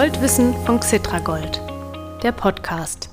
Goldwissen von Xitragold, der Podcast.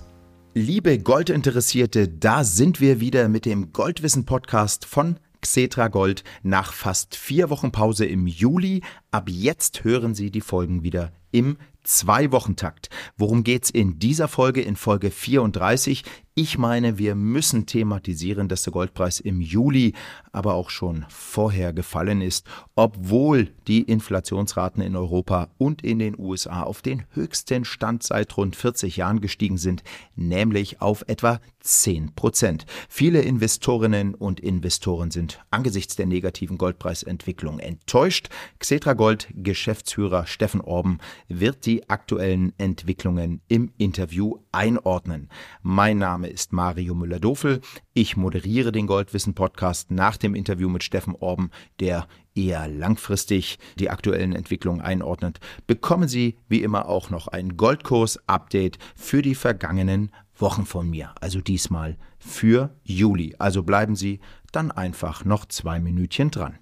Liebe Goldinteressierte, da sind wir wieder mit dem Goldwissen Podcast von Xetra Gold nach fast vier Wochen Pause im Juli. Ab jetzt hören Sie die Folgen wieder im Zwei-Wochen-Takt. Worum geht's in dieser Folge, in Folge 34? Ich meine, wir müssen thematisieren, dass der Goldpreis im Juli, aber auch schon vorher gefallen ist, obwohl die Inflationsraten in Europa und in den USA auf den höchsten Stand seit rund 40 Jahren gestiegen sind, nämlich auf etwa 10 Prozent. Viele Investorinnen und Investoren sind angesichts der negativen Goldpreisentwicklung enttäuscht. Xetra Gold Geschäftsführer Steffen Orben wird die aktuellen Entwicklungen im Interview einordnen. Mein Name Name ist Mario Müller-Dofel. Ich moderiere den Goldwissen-Podcast nach dem Interview mit Steffen Orben, der eher langfristig die aktuellen Entwicklungen einordnet. Bekommen Sie wie immer auch noch ein Goldkurs-Update für die vergangenen Wochen von mir. Also diesmal für Juli. Also bleiben Sie dann einfach noch zwei Minütchen dran.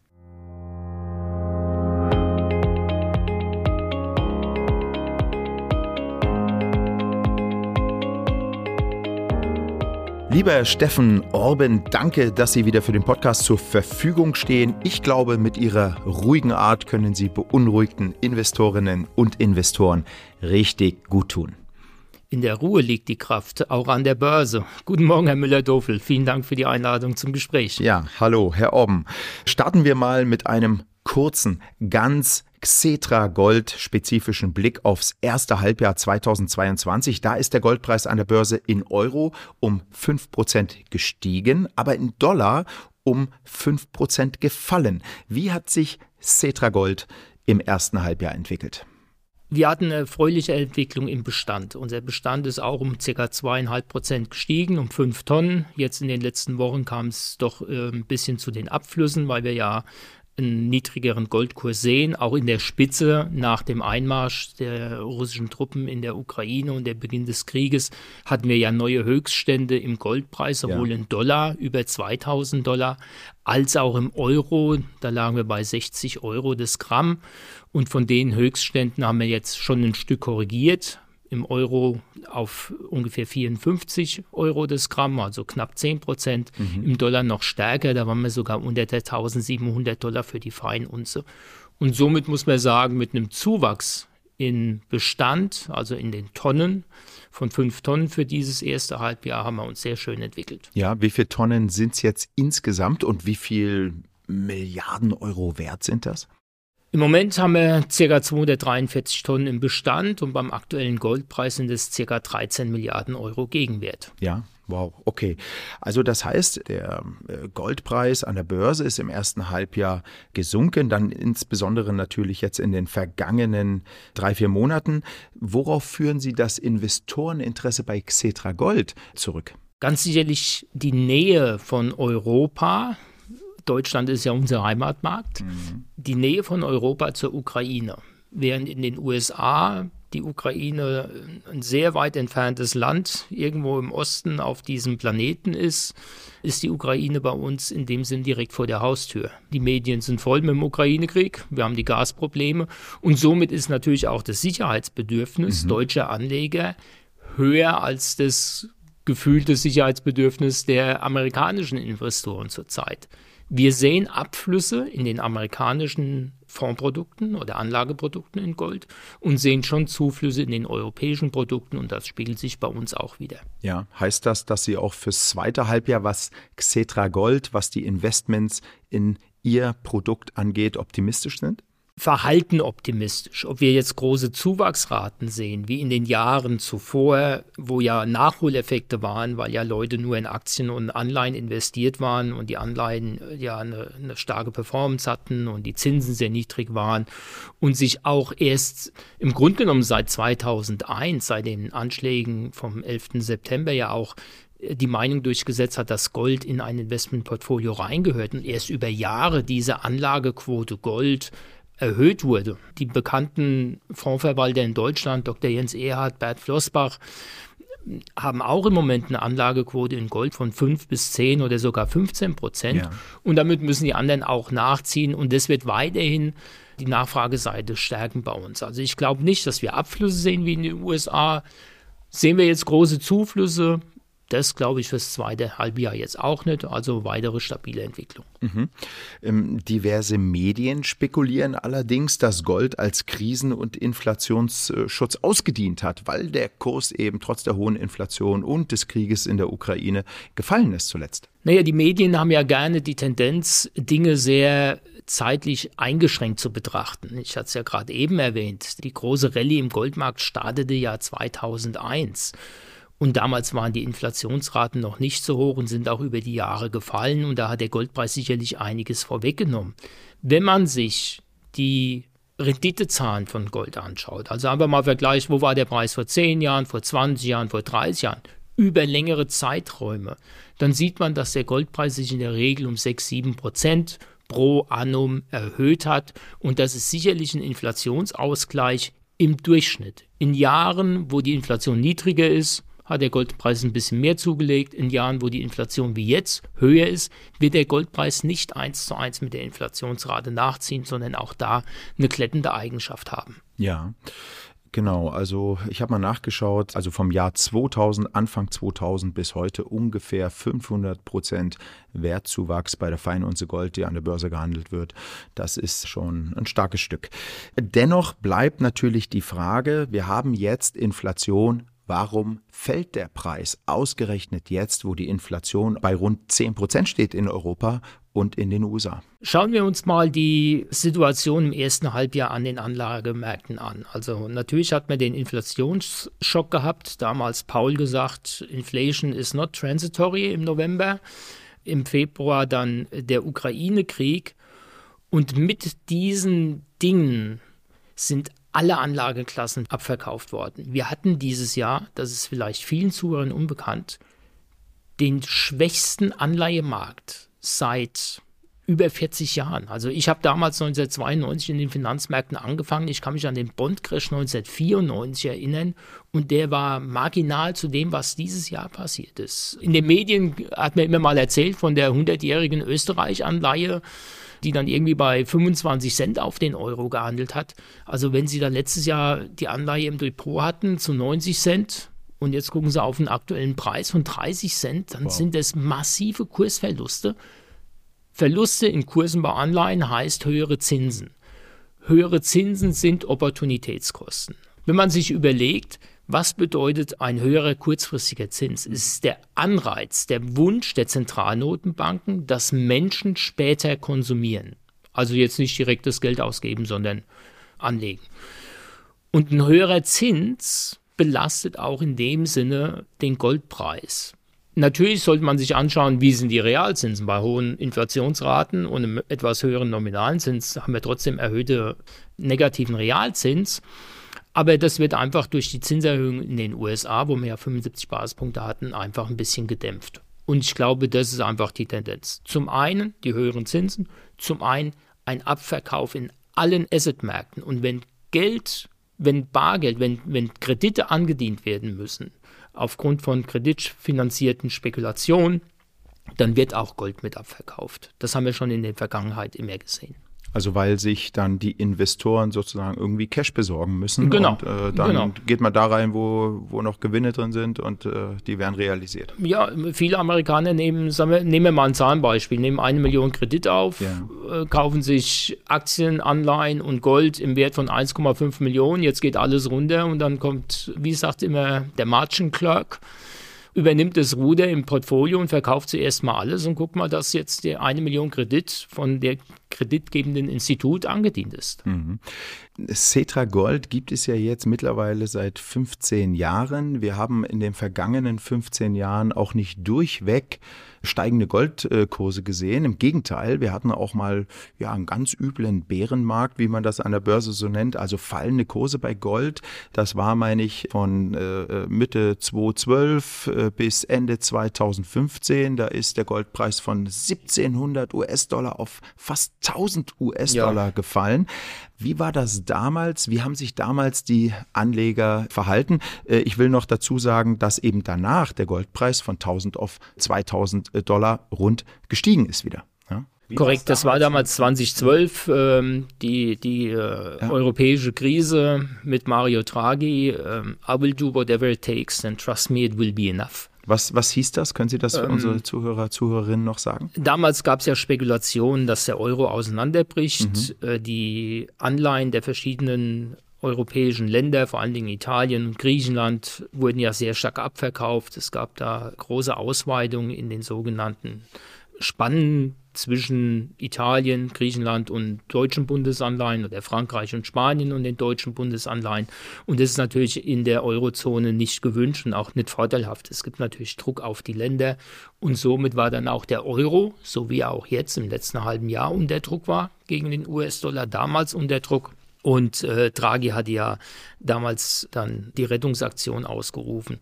Lieber Steffen Orben, danke, dass Sie wieder für den Podcast zur Verfügung stehen. Ich glaube, mit Ihrer ruhigen Art können Sie beunruhigten Investorinnen und Investoren richtig gut tun. In der Ruhe liegt die Kraft, auch an der Börse. Guten Morgen, Herr Müller-Dofel. Vielen Dank für die Einladung zum Gespräch. Ja, hallo, Herr Orben. Starten wir mal mit einem kurzen, ganz Xetra Gold spezifischen Blick aufs erste Halbjahr 2022. Da ist der Goldpreis an der Börse in Euro um 5% gestiegen, aber in Dollar um 5% gefallen. Wie hat sich Xetra Gold im ersten Halbjahr entwickelt? Wir hatten eine erfreuliche Entwicklung im Bestand. Unser Bestand ist auch um ca. zweieinhalb Prozent gestiegen, um fünf Tonnen. Jetzt in den letzten Wochen kam es doch äh, ein bisschen zu den Abflüssen, weil wir ja einen niedrigeren Goldkurs sehen, auch in der Spitze nach dem Einmarsch der russischen Truppen in der Ukraine und der Beginn des Krieges hatten wir ja neue Höchststände im Goldpreis, sowohl ja. in Dollar über 2000 Dollar als auch im Euro. Da lagen wir bei 60 Euro das Gramm und von den Höchstständen haben wir jetzt schon ein Stück korrigiert, im Euro auf ungefähr 54 Euro das Gramm, also knapp 10 Prozent. Mhm. Im Dollar noch stärker, da waren wir sogar unter der 1700 Dollar für die Feinunze. Und somit muss man sagen, mit einem Zuwachs in Bestand, also in den Tonnen, von fünf Tonnen für dieses erste Halbjahr haben wir uns sehr schön entwickelt. Ja, wie viele Tonnen sind es jetzt insgesamt und wie viel Milliarden Euro wert sind das? Im Moment haben wir ca. 243 Tonnen im Bestand und beim aktuellen Goldpreis sind es ca. 13 Milliarden Euro Gegenwert. Ja, Wow, okay. Also das heißt, der äh, Goldpreis an der Börse ist im ersten Halbjahr gesunken, dann insbesondere natürlich jetzt in den vergangenen drei, vier Monaten. Worauf führen Sie das Investoreninteresse bei Xetra Gold zurück? Ganz sicherlich die Nähe von Europa Deutschland ist ja unser Heimatmarkt, mhm. die Nähe von Europa zur Ukraine. Während in den USA die Ukraine ein sehr weit entferntes Land irgendwo im Osten auf diesem Planeten ist, ist die Ukraine bei uns in dem Sinn direkt vor der Haustür. Die Medien sind voll mit dem Ukraine-Krieg, wir haben die Gasprobleme und somit ist natürlich auch das Sicherheitsbedürfnis mhm. deutscher Anleger höher als das gefühlte Sicherheitsbedürfnis der amerikanischen Investoren zurzeit. Wir sehen Abflüsse in den amerikanischen Fondsprodukten oder Anlageprodukten in Gold und sehen schon Zuflüsse in den europäischen Produkten und das spiegelt sich bei uns auch wieder. Ja, heißt das, dass Sie auch fürs zweite Halbjahr, was Xetra Gold, was die Investments in Ihr Produkt angeht, optimistisch sind? Verhalten optimistisch. Ob wir jetzt große Zuwachsraten sehen, wie in den Jahren zuvor, wo ja Nachholeffekte waren, weil ja Leute nur in Aktien und Anleihen investiert waren und die Anleihen äh, ja eine, eine starke Performance hatten und die Zinsen sehr niedrig waren und sich auch erst im Grunde genommen seit 2001, seit den Anschlägen vom 11. September ja auch äh, die Meinung durchgesetzt hat, dass Gold in ein Investmentportfolio reingehört und erst über Jahre diese Anlagequote Gold erhöht wurde. Die bekannten Fondsverwalter in Deutschland, Dr. Jens Erhard, Bert Flossbach, haben auch im Moment eine Anlagequote in Gold von 5 bis 10 oder sogar 15 Prozent. Ja. Und damit müssen die anderen auch nachziehen. Und das wird weiterhin die Nachfrageseite stärken bei uns. Also ich glaube nicht, dass wir Abflüsse sehen wie in den USA. Sehen wir jetzt große Zuflüsse? Das glaube ich fürs zweite Halbjahr jetzt auch nicht. Also weitere stabile Entwicklung. Mhm. Ähm, diverse Medien spekulieren allerdings, dass Gold als Krisen- und Inflationsschutz ausgedient hat, weil der Kurs eben trotz der hohen Inflation und des Krieges in der Ukraine gefallen ist zuletzt. Naja, die Medien haben ja gerne die Tendenz, Dinge sehr zeitlich eingeschränkt zu betrachten. Ich hatte es ja gerade eben erwähnt, die große Rallye im Goldmarkt startete ja 2001. Und damals waren die Inflationsraten noch nicht so hoch und sind auch über die Jahre gefallen. Und da hat der Goldpreis sicherlich einiges vorweggenommen. Wenn man sich die Renditezahlen von Gold anschaut, also einfach mal vergleicht, wo war der Preis vor 10 Jahren, vor 20 Jahren, vor 30 Jahren, über längere Zeiträume, dann sieht man, dass der Goldpreis sich in der Regel um 6, 7 Prozent pro annum erhöht hat. Und das ist sicherlich ein Inflationsausgleich im Durchschnitt. In Jahren, wo die Inflation niedriger ist, hat der Goldpreis ein bisschen mehr zugelegt. In Jahren, wo die Inflation wie jetzt höher ist, wird der Goldpreis nicht eins zu eins mit der Inflationsrate nachziehen, sondern auch da eine klettende Eigenschaft haben. Ja. Genau, also ich habe mal nachgeschaut, also vom Jahr 2000, Anfang 2000 bis heute ungefähr 500 Prozent Wertzuwachs bei der Feinunze Gold, die an der Börse gehandelt wird. Das ist schon ein starkes Stück. Dennoch bleibt natürlich die Frage, wir haben jetzt Inflation Warum fällt der Preis ausgerechnet jetzt, wo die Inflation bei rund 10 Prozent steht in Europa und in den USA? Schauen wir uns mal die Situation im ersten Halbjahr an den Anlagemärkten an. Also natürlich hat man den Inflationsschock gehabt. Damals Paul gesagt, Inflation is not transitory im November. Im Februar dann der Ukraine-Krieg. Und mit diesen Dingen sind alle Anlageklassen abverkauft worden. Wir hatten dieses Jahr, das ist vielleicht vielen Zuhörern unbekannt, den schwächsten Anleihemarkt seit über 40 Jahren. Also ich habe damals 1992 in den Finanzmärkten angefangen. Ich kann mich an den Bondcrash 1994 erinnern und der war marginal zu dem, was dieses Jahr passiert ist. In den Medien hat man immer mal erzählt von der 100-jährigen Österreich-Anleihe die dann irgendwie bei 25 Cent auf den Euro gehandelt hat. Also wenn Sie da letztes Jahr die Anleihe im Depot hatten zu 90 Cent und jetzt gucken Sie auf einen aktuellen Preis von 30 Cent, dann wow. sind das massive Kursverluste. Verluste in Kursen bei Anleihen heißt höhere Zinsen. Höhere Zinsen sind Opportunitätskosten. Wenn man sich überlegt, was bedeutet ein höherer kurzfristiger Zins? Es ist der Anreiz, der Wunsch der Zentralnotenbanken, dass Menschen später konsumieren. Also jetzt nicht direkt das Geld ausgeben, sondern anlegen. Und ein höherer Zins belastet auch in dem Sinne den Goldpreis. Natürlich sollte man sich anschauen, wie sind die Realzinsen. Bei hohen Inflationsraten und einem etwas höheren nominalen Zins haben wir trotzdem erhöhte negativen Realzins. Aber das wird einfach durch die Zinserhöhung in den USA, wo wir ja 75 Basispunkte hatten, einfach ein bisschen gedämpft. Und ich glaube, das ist einfach die Tendenz. Zum einen die höheren Zinsen, zum einen ein Abverkauf in allen Assetmärkten. Und wenn Geld, wenn Bargeld, wenn, wenn Kredite angedient werden müssen, aufgrund von kreditfinanzierten Spekulationen, dann wird auch Gold mit abverkauft. Das haben wir schon in der Vergangenheit immer gesehen. Also weil sich dann die Investoren sozusagen irgendwie Cash besorgen müssen. Genau. Und äh, dann genau. geht man da rein, wo, wo noch Gewinne drin sind und äh, die werden realisiert. Ja, viele Amerikaner nehmen, wir, nehmen wir mal ein Zahlenbeispiel, nehmen eine Million Kredit auf, ja. äh, kaufen sich Aktien, Anleihen und Gold im Wert von 1,5 Millionen. Jetzt geht alles runter und dann kommt, wie sagt immer, der Margin Clerk übernimmt das Ruder im Portfolio und verkauft zuerst mal alles und guckt mal, dass jetzt der eine Million Kredit von der kreditgebenden Institut angedient ist. Mhm. Cetra Gold gibt es ja jetzt mittlerweile seit 15 Jahren. Wir haben in den vergangenen 15 Jahren auch nicht durchweg steigende Goldkurse gesehen. Im Gegenteil, wir hatten auch mal ja einen ganz üblen Bärenmarkt, wie man das an der Börse so nennt, also fallende Kurse bei Gold. Das war, meine ich, von äh, Mitte 2012 äh, bis Ende 2015. Da ist der Goldpreis von 1700 US-Dollar auf fast 1000 US-Dollar ja. gefallen. Wie war das damals? Wie haben sich damals die Anleger verhalten? Äh, ich will noch dazu sagen, dass eben danach der Goldpreis von 1000 auf 2000 Dollar rund gestiegen ist wieder. Ja? Korrekt, das war damals 2012 ähm, die, die äh, ja. europäische Krise mit Mario Draghi. Ähm, I will do whatever it takes and trust me, it will be enough. Was, was hieß das? Können Sie das für ähm, unsere Zuhörer, Zuhörerinnen noch sagen? Damals gab es ja Spekulationen, dass der Euro auseinanderbricht. Mhm. Äh, die Anleihen der verschiedenen europäischen Länder, vor allen Dingen Italien und Griechenland, wurden ja sehr stark abverkauft. Es gab da große Ausweitungen in den sogenannten Spannen zwischen Italien, Griechenland und deutschen Bundesanleihen oder Frankreich und Spanien und den deutschen Bundesanleihen. Und das ist natürlich in der Eurozone nicht gewünscht und auch nicht vorteilhaft. Es gibt natürlich Druck auf die Länder und somit war dann auch der Euro, so wie er auch jetzt im letzten halben Jahr unter Druck war, gegen den US-Dollar damals unter Druck. Und äh, Draghi hatte ja damals dann die Rettungsaktion ausgerufen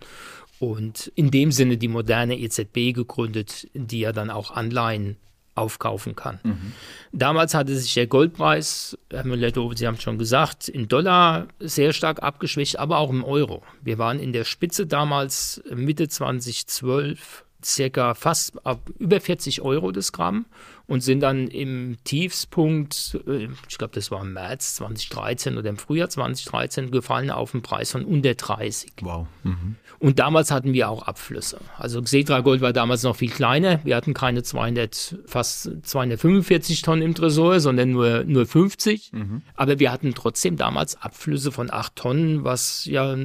und in dem Sinne die moderne EZB gegründet, die ja dann auch Anleihen aufkaufen kann. Mhm. Damals hatte sich der Goldpreis, Herr Müller-Dove, Sie haben es schon gesagt, in Dollar sehr stark abgeschwächt, aber auch im Euro. Wir waren in der Spitze damals Mitte 2012 circa fast ab über 40 Euro das Gramm und sind dann im Tiefspunkt, äh, ich glaube, das war im März 2013 oder im Frühjahr 2013, gefallen auf einen Preis von unter 30. Wow. Mhm. Und damals hatten wir auch Abflüsse. Also Xetra Gold war damals noch viel kleiner. Wir hatten keine 200, fast 245 Tonnen im Tresor, sondern nur, nur 50. Mhm. Aber wir hatten trotzdem damals Abflüsse von 8 Tonnen, was ja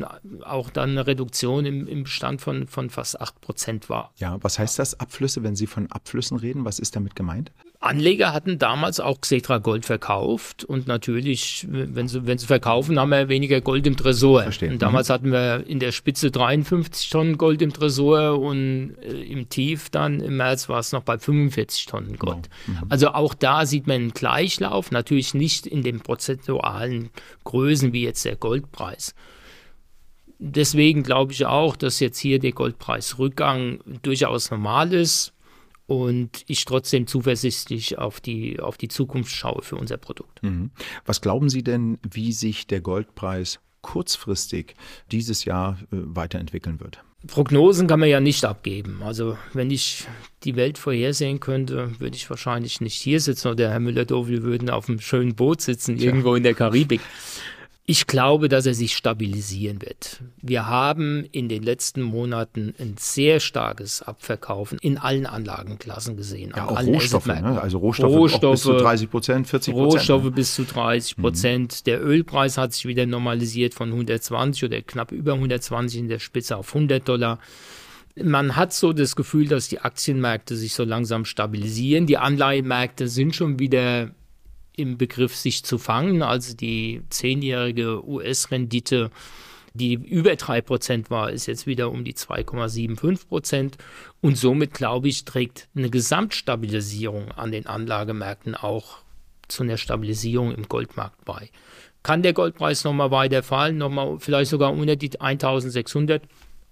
auch dann eine Reduktion im, im Bestand von, von fast 8 Prozent war. Ja, was heißt das Abflüsse, wenn Sie von Abflüssen reden? Was ist damit gemeint? Anleger hatten damals auch Xetra Gold verkauft und natürlich, wenn sie, wenn sie verkaufen, haben wir weniger Gold im Tresor. Verstehen. Und damals mhm. hatten wir in der Spitze 53 Tonnen Gold im Tresor und äh, im Tief dann im März war es noch bei 45 Tonnen Gold. Wow. Mhm. Also auch da sieht man einen Gleichlauf, natürlich nicht in den prozentualen Größen wie jetzt der Goldpreis. Deswegen glaube ich auch, dass jetzt hier der Goldpreisrückgang durchaus normal ist und ich trotzdem zuversichtlich auf die, auf die Zukunft schaue für unser Produkt. Mhm. Was glauben Sie denn, wie sich der Goldpreis kurzfristig dieses Jahr äh, weiterentwickeln wird? Prognosen kann man ja nicht abgeben. Also wenn ich die Welt vorhersehen könnte, würde ich wahrscheinlich nicht hier sitzen oder Herr Müller-Dovil würden auf einem schönen Boot sitzen, irgendwo in der Karibik. Ich glaube, dass er sich stabilisieren wird. Wir haben in den letzten Monaten ein sehr starkes Abverkaufen in allen Anlagenklassen gesehen. Ja, auch Rohstoffe, ne? also Rohstoffe, Rohstoffe bis zu 30 Prozent, 40 Prozent. Rohstoffe ne? bis zu 30 Prozent. Mhm. Der Ölpreis hat sich wieder normalisiert von 120 oder knapp über 120 in der Spitze auf 100 Dollar. Man hat so das Gefühl, dass die Aktienmärkte sich so langsam stabilisieren. Die Anleihenmärkte sind schon wieder im Begriff, sich zu fangen. Also die zehnjährige US-Rendite, die über 3% war, ist jetzt wieder um die 2,75%. Und somit, glaube ich, trägt eine Gesamtstabilisierung an den Anlagemärkten auch zu einer Stabilisierung im Goldmarkt bei. Kann der Goldpreis nochmal weiter fallen, nochmal vielleicht sogar unter die 1600?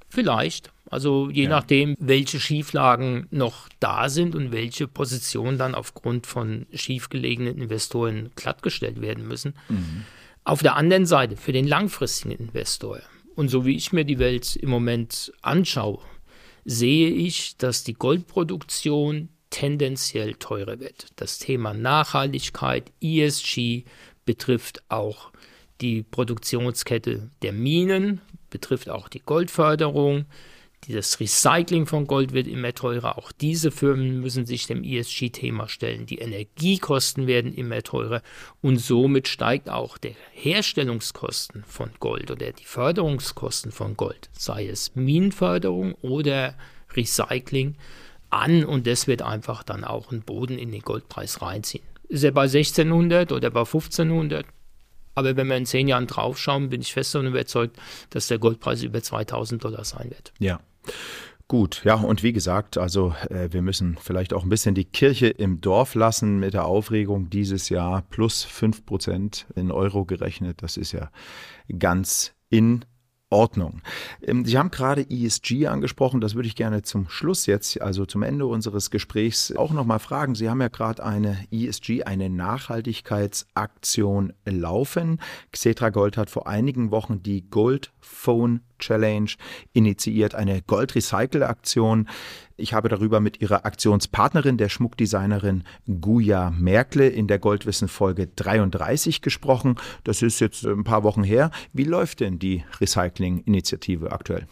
Vielleicht. Also je ja. nachdem, welche Schieflagen noch da sind und welche Positionen dann aufgrund von schiefgelegenen Investoren glattgestellt werden müssen. Mhm. Auf der anderen Seite, für den langfristigen Investor, und so wie ich mir die Welt im Moment anschaue, sehe ich, dass die Goldproduktion tendenziell teurer wird. Das Thema Nachhaltigkeit, ESG betrifft auch die Produktionskette der Minen, betrifft auch die Goldförderung, das Recycling von Gold wird immer teurer. Auch diese Firmen müssen sich dem ESG-Thema stellen. Die Energiekosten werden immer teurer und somit steigt auch der Herstellungskosten von Gold oder die Förderungskosten von Gold, sei es Minenförderung oder Recycling, an und das wird einfach dann auch einen Boden in den Goldpreis reinziehen. Ist er bei 1600 oder bei 1500? Aber wenn wir in zehn Jahren draufschauen, bin ich fest davon überzeugt, dass der Goldpreis über 2000 Dollar sein wird. Ja. Gut, ja, und wie gesagt, also äh, wir müssen vielleicht auch ein bisschen die Kirche im Dorf lassen mit der Aufregung dieses Jahr plus 5 Prozent in Euro gerechnet. Das ist ja ganz in Ordnung. Ähm, Sie haben gerade ESG angesprochen, das würde ich gerne zum Schluss jetzt, also zum Ende unseres Gesprächs auch nochmal fragen. Sie haben ja gerade eine ESG, eine Nachhaltigkeitsaktion laufen. Xetra Gold hat vor einigen Wochen die Gold Phone Challenge initiiert eine Gold-Recycle-Aktion. Ich habe darüber mit ihrer Aktionspartnerin, der Schmuckdesignerin Guya Merkle, in der Goldwissen Folge 33 gesprochen. Das ist jetzt ein paar Wochen her. Wie läuft denn die Recycling-Initiative aktuell?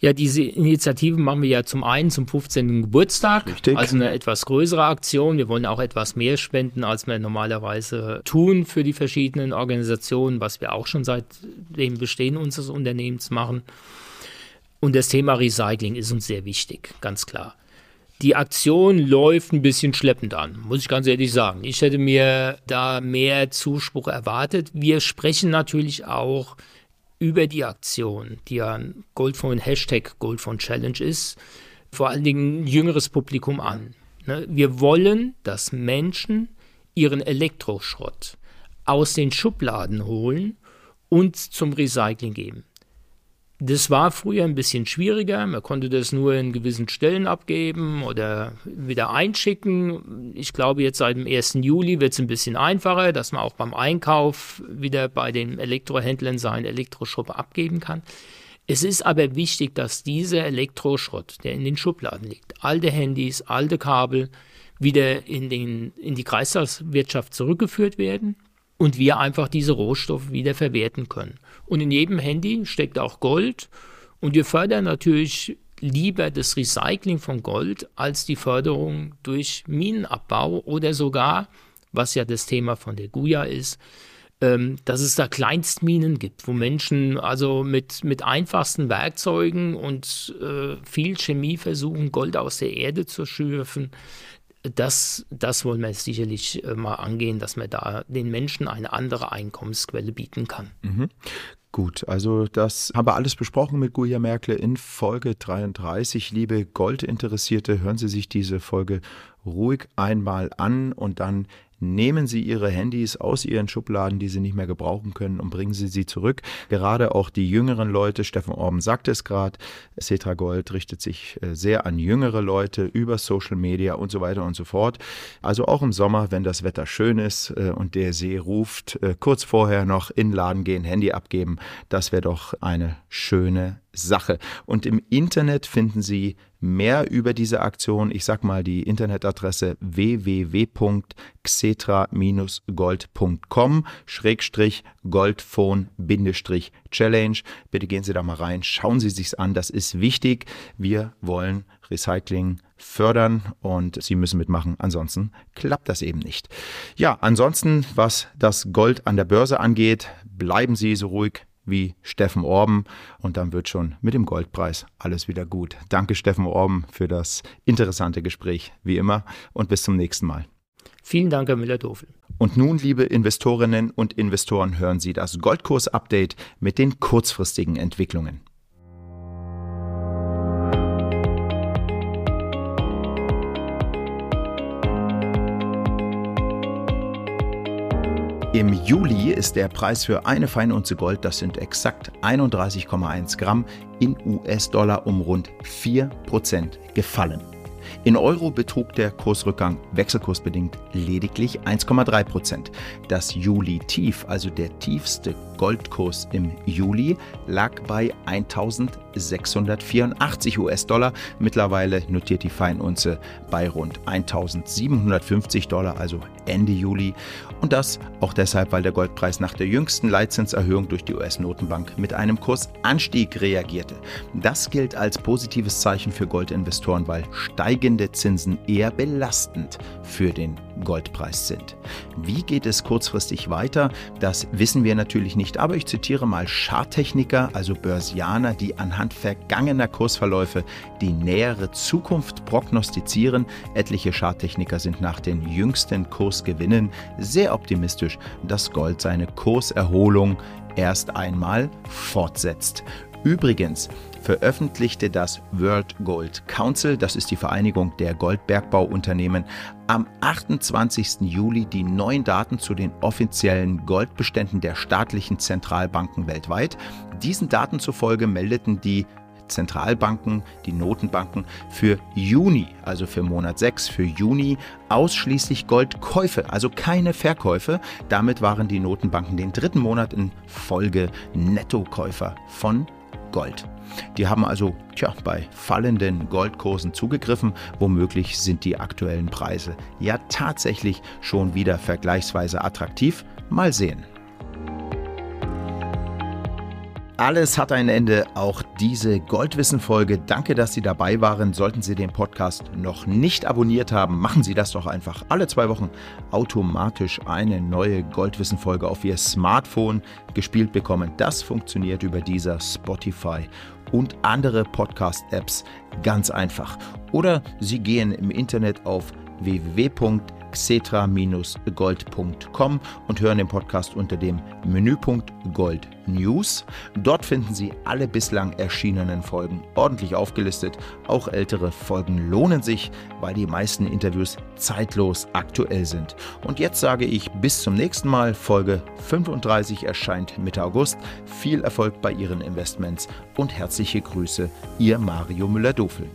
Ja, diese Initiative machen wir ja zum einen zum 15. Geburtstag, Richtig. also eine etwas größere Aktion. Wir wollen auch etwas mehr spenden, als wir normalerweise tun für die verschiedenen Organisationen, was wir auch schon seit dem Bestehen unseres Unternehmens machen. Und das Thema Recycling ist uns sehr wichtig, ganz klar. Die Aktion läuft ein bisschen schleppend an, muss ich ganz ehrlich sagen. Ich hätte mir da mehr Zuspruch erwartet. Wir sprechen natürlich auch über die Aktion, die ja ein Goldphone Hashtag Goldphone Challenge ist, vor allen Dingen ein jüngeres Publikum an. Ne? Wir wollen, dass Menschen ihren Elektroschrott aus den Schubladen holen und zum Recycling geben. Das war früher ein bisschen schwieriger. Man konnte das nur in gewissen Stellen abgeben oder wieder einschicken. Ich glaube, jetzt seit dem 1. Juli wird es ein bisschen einfacher, dass man auch beim Einkauf wieder bei den Elektrohändlern seinen Elektroschrott abgeben kann. Es ist aber wichtig, dass dieser Elektroschrott, der in den Schubladen liegt, alte Handys, alte Kabel, wieder in, den, in die Kreislaufwirtschaft zurückgeführt werden und wir einfach diese Rohstoffe wieder verwerten können. Und in jedem Handy steckt auch Gold. Und wir fördern natürlich lieber das Recycling von Gold als die Förderung durch Minenabbau oder sogar, was ja das Thema von der GUIA ist, ähm, dass es da Kleinstminen gibt, wo Menschen also mit, mit einfachsten Werkzeugen und äh, viel Chemie versuchen, Gold aus der Erde zu schürfen. Das, das wollen wir sicherlich äh, mal angehen, dass man da den Menschen eine andere Einkommensquelle bieten kann. Mhm. Gut, also das haben wir alles besprochen mit Guya Merkle in Folge 33. Liebe Goldinteressierte, hören Sie sich diese Folge ruhig einmal an und dann Nehmen Sie Ihre Handys aus Ihren Schubladen, die Sie nicht mehr gebrauchen können, und bringen Sie sie zurück. Gerade auch die jüngeren Leute, Steffen Orben sagte es gerade, Cetra Gold richtet sich äh, sehr an jüngere Leute über Social Media und so weiter und so fort. Also auch im Sommer, wenn das Wetter schön ist äh, und der See ruft, äh, kurz vorher noch in den Laden gehen, Handy abgeben, das wäre doch eine schöne Sache. Und im Internet finden Sie mehr über diese Aktion. Ich sage mal die Internetadresse www.xetra-gold.com Schrägstrich Goldphone-Challenge. Bitte gehen Sie da mal rein, schauen Sie sich's an. Das ist wichtig. Wir wollen Recycling fördern und Sie müssen mitmachen. Ansonsten klappt das eben nicht. Ja, ansonsten, was das Gold an der Börse angeht, bleiben Sie so ruhig wie Steffen Orben und dann wird schon mit dem Goldpreis alles wieder gut. Danke Steffen Orben für das interessante Gespräch, wie immer und bis zum nächsten Mal. Vielen Dank, Herr Müller-Dofel. Und nun, liebe Investorinnen und Investoren, hören Sie das Goldkurs-Update mit den kurzfristigen Entwicklungen. Im Juli ist der Preis für eine Feinunze Gold, das sind exakt 31,1 Gramm, in US-Dollar um rund 4% gefallen. In Euro betrug der Kursrückgang wechselkursbedingt lediglich 1,3 Prozent. Das Juli-Tief, also der tiefste Goldkurs im Juli, lag bei 1684 US-Dollar. Mittlerweile notiert die Feinunze bei rund 1750 Dollar, also Ende Juli. Und das auch deshalb, weil der Goldpreis nach der jüngsten Leitzinserhöhung durch die US-Notenbank mit einem Kursanstieg reagierte. Das gilt als positives Zeichen für Goldinvestoren, weil steigende Zinsen eher belastend für den Goldpreis sind. Wie geht es kurzfristig weiter? Das wissen wir natürlich nicht, aber ich zitiere mal Charttechniker, also Börsianer, die anhand vergangener Kursverläufe die nähere Zukunft prognostizieren. Etliche Charttechniker sind nach den jüngsten Kursgewinnen sehr optimistisch, dass Gold seine Kurserholung erst einmal fortsetzt. Übrigens, veröffentlichte das World Gold Council, das ist die Vereinigung der Goldbergbauunternehmen, am 28. Juli die neuen Daten zu den offiziellen Goldbeständen der staatlichen Zentralbanken weltweit. Diesen Daten zufolge meldeten die Zentralbanken, die Notenbanken für Juni, also für Monat 6, für Juni ausschließlich Goldkäufe, also keine Verkäufe. Damit waren die Notenbanken den dritten Monat in Folge Nettokäufer von Gold. Die haben also tja, bei fallenden Goldkursen zugegriffen. Womöglich sind die aktuellen Preise ja tatsächlich schon wieder vergleichsweise attraktiv. Mal sehen. Alles hat ein Ende, auch diese Goldwissen-Folge. Danke, dass Sie dabei waren. Sollten Sie den Podcast noch nicht abonniert haben, machen Sie das doch einfach. Alle zwei Wochen automatisch eine neue Goldwissen-Folge auf Ihr Smartphone gespielt bekommen. Das funktioniert über dieser Spotify und andere Podcast-Apps ganz einfach. Oder Sie gehen im Internet auf www xetra-gold.com und hören den Podcast unter dem Menüpunkt Gold News. Dort finden Sie alle bislang erschienenen Folgen ordentlich aufgelistet. Auch ältere Folgen lohnen sich, weil die meisten Interviews zeitlos aktuell sind. Und jetzt sage ich bis zum nächsten Mal. Folge 35 erscheint Mitte August. Viel Erfolg bei Ihren Investments und herzliche Grüße, Ihr Mario Müller-Dofel.